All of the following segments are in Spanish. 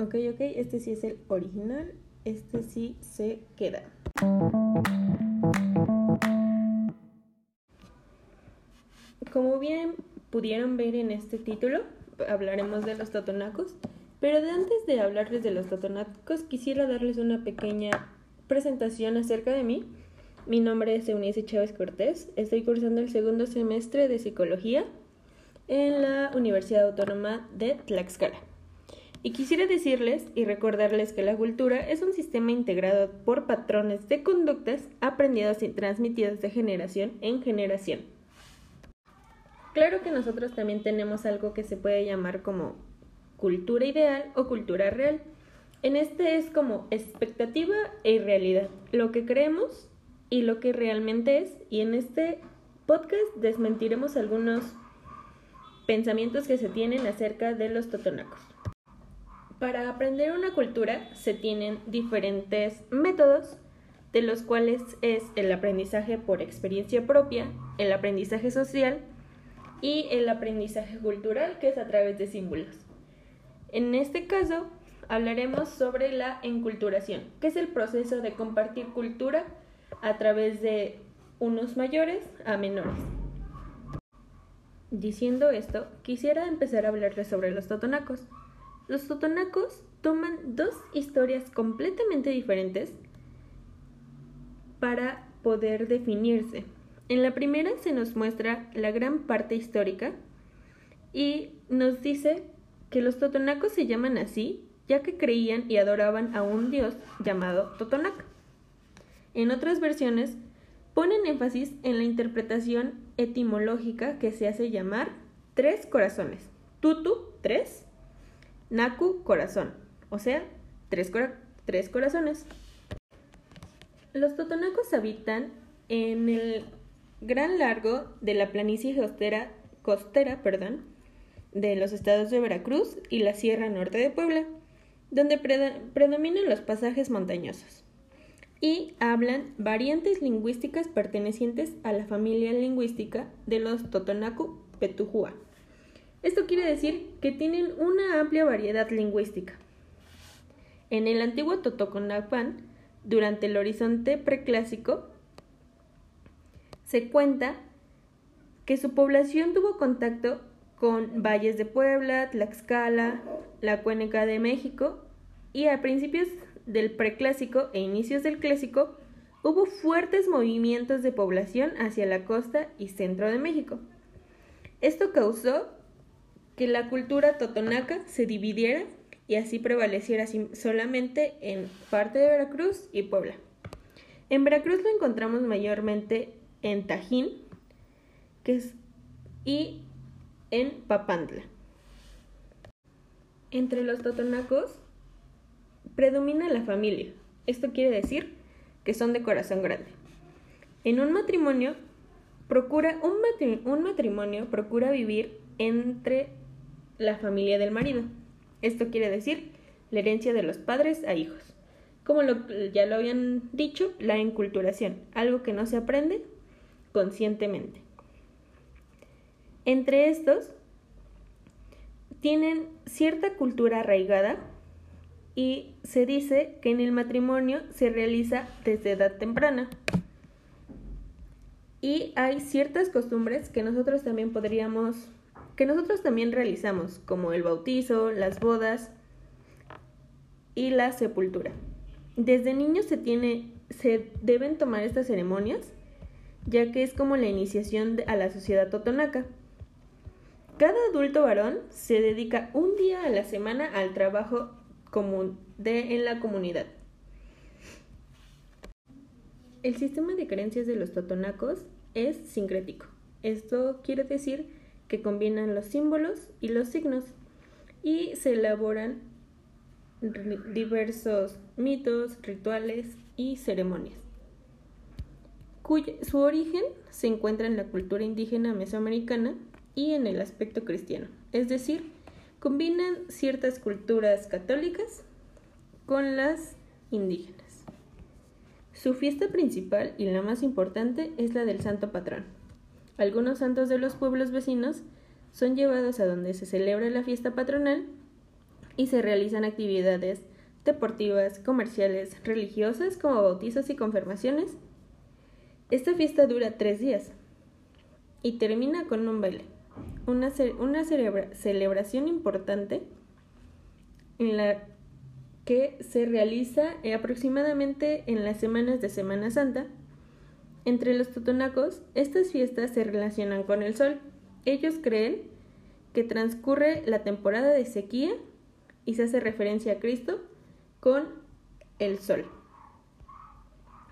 Ok, ok, este sí es el original, este sí se queda. Como bien pudieron ver en este título, hablaremos de los totonacos, pero de antes de hablarles de los totonacos, quisiera darles una pequeña presentación acerca de mí. Mi nombre es Eunice Chávez Cortés, estoy cursando el segundo semestre de Psicología en la Universidad Autónoma de Tlaxcala. Y quisiera decirles y recordarles que la cultura es un sistema integrado por patrones de conductas aprendidos y transmitidos de generación en generación. Claro que nosotros también tenemos algo que se puede llamar como cultura ideal o cultura real. En este es como expectativa e realidad, lo que creemos y lo que realmente es. Y en este podcast desmentiremos algunos pensamientos que se tienen acerca de los totonacos. Para aprender una cultura se tienen diferentes métodos, de los cuales es el aprendizaje por experiencia propia, el aprendizaje social y el aprendizaje cultural, que es a través de símbolos. En este caso, hablaremos sobre la enculturación, que es el proceso de compartir cultura a través de unos mayores a menores. Diciendo esto, quisiera empezar a hablarles sobre los totonacos. Los totonacos toman dos historias completamente diferentes para poder definirse. En la primera se nos muestra la gran parte histórica y nos dice que los totonacos se llaman así ya que creían y adoraban a un dios llamado Totonac. En otras versiones ponen énfasis en la interpretación etimológica que se hace llamar tres corazones. Tutu, tres, Naku, corazón, o sea, tres, corazones. Los totonacos habitan en el gran largo de la planicie costera, costera perdón, de los estados de Veracruz y la Sierra Norte de Puebla, donde predominan los pasajes montañosos, y hablan variantes lingüísticas pertenecientes a la familia lingüística de los Totonacu Petujua. Esto quiere decir que tienen una amplia variedad lingüística. En el antiguo Totoconapán, durante el horizonte preclásico, se cuenta que su población tuvo contacto con valles de Puebla, Tlaxcala, la Cuenca de México y a principios del preclásico e inicios del clásico hubo fuertes movimientos de población hacia la costa y centro de México. Esto causó que la cultura totonaca se dividiera y así prevaleciera solamente en parte de Veracruz y Puebla. En Veracruz lo encontramos mayormente en Tajín que es, y en Papantla. Entre los totonacos predomina la familia. Esto quiere decir que son de corazón grande. En un matrimonio procura un matrimonio procura vivir entre la familia del marido. Esto quiere decir la herencia de los padres a hijos. Como ya lo habían dicho, la enculturación, algo que no se aprende conscientemente. Entre estos, tienen cierta cultura arraigada y se dice que en el matrimonio se realiza desde edad temprana. Y hay ciertas costumbres que nosotros también podríamos que nosotros también realizamos, como el bautizo, las bodas y la sepultura. Desde niños se, tiene, se deben tomar estas ceremonias, ya que es como la iniciación a la sociedad totonaca. Cada adulto varón se dedica un día a la semana al trabajo común de, en la comunidad. El sistema de creencias de los totonacos es sincrético. Esto quiere decir que combinan los símbolos y los signos y se elaboran diversos mitos, rituales y ceremonias. su origen se encuentra en la cultura indígena mesoamericana y en el aspecto cristiano, es decir, combinan ciertas culturas católicas con las indígenas. Su fiesta principal y la más importante es la del Santo Patrón, algunos santos de los pueblos vecinos son llevados a donde se celebra la fiesta patronal y se realizan actividades deportivas, comerciales, religiosas como bautizos y confirmaciones. Esta fiesta dura tres días y termina con un baile, una, una celebración importante en la que se realiza aproximadamente en las semanas de Semana Santa. Entre los totonacos, estas fiestas se relacionan con el sol. Ellos creen que transcurre la temporada de sequía y se hace referencia a Cristo con el sol.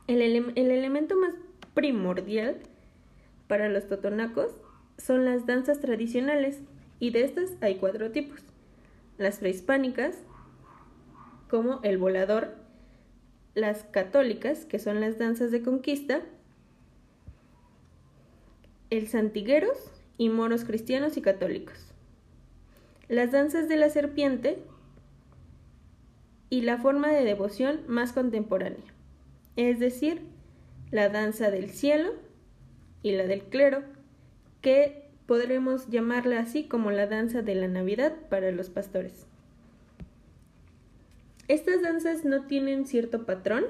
El, el elemento más primordial para los totonacos son las danzas tradicionales y de estas hay cuatro tipos. Las prehispánicas, como el volador, las católicas, que son las danzas de conquista, el santigueros y moros cristianos y católicos. Las danzas de la serpiente y la forma de devoción más contemporánea, es decir, la danza del cielo y la del clero, que podremos llamarla así como la danza de la Navidad para los pastores. Estas danzas no tienen cierto patrón,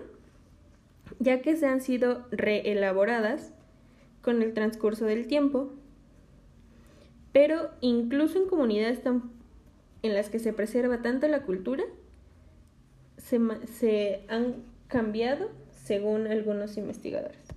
ya que se han sido reelaboradas con el transcurso del tiempo, pero incluso en comunidades en las que se preserva tanto la cultura, se, se han cambiado según algunos investigadores.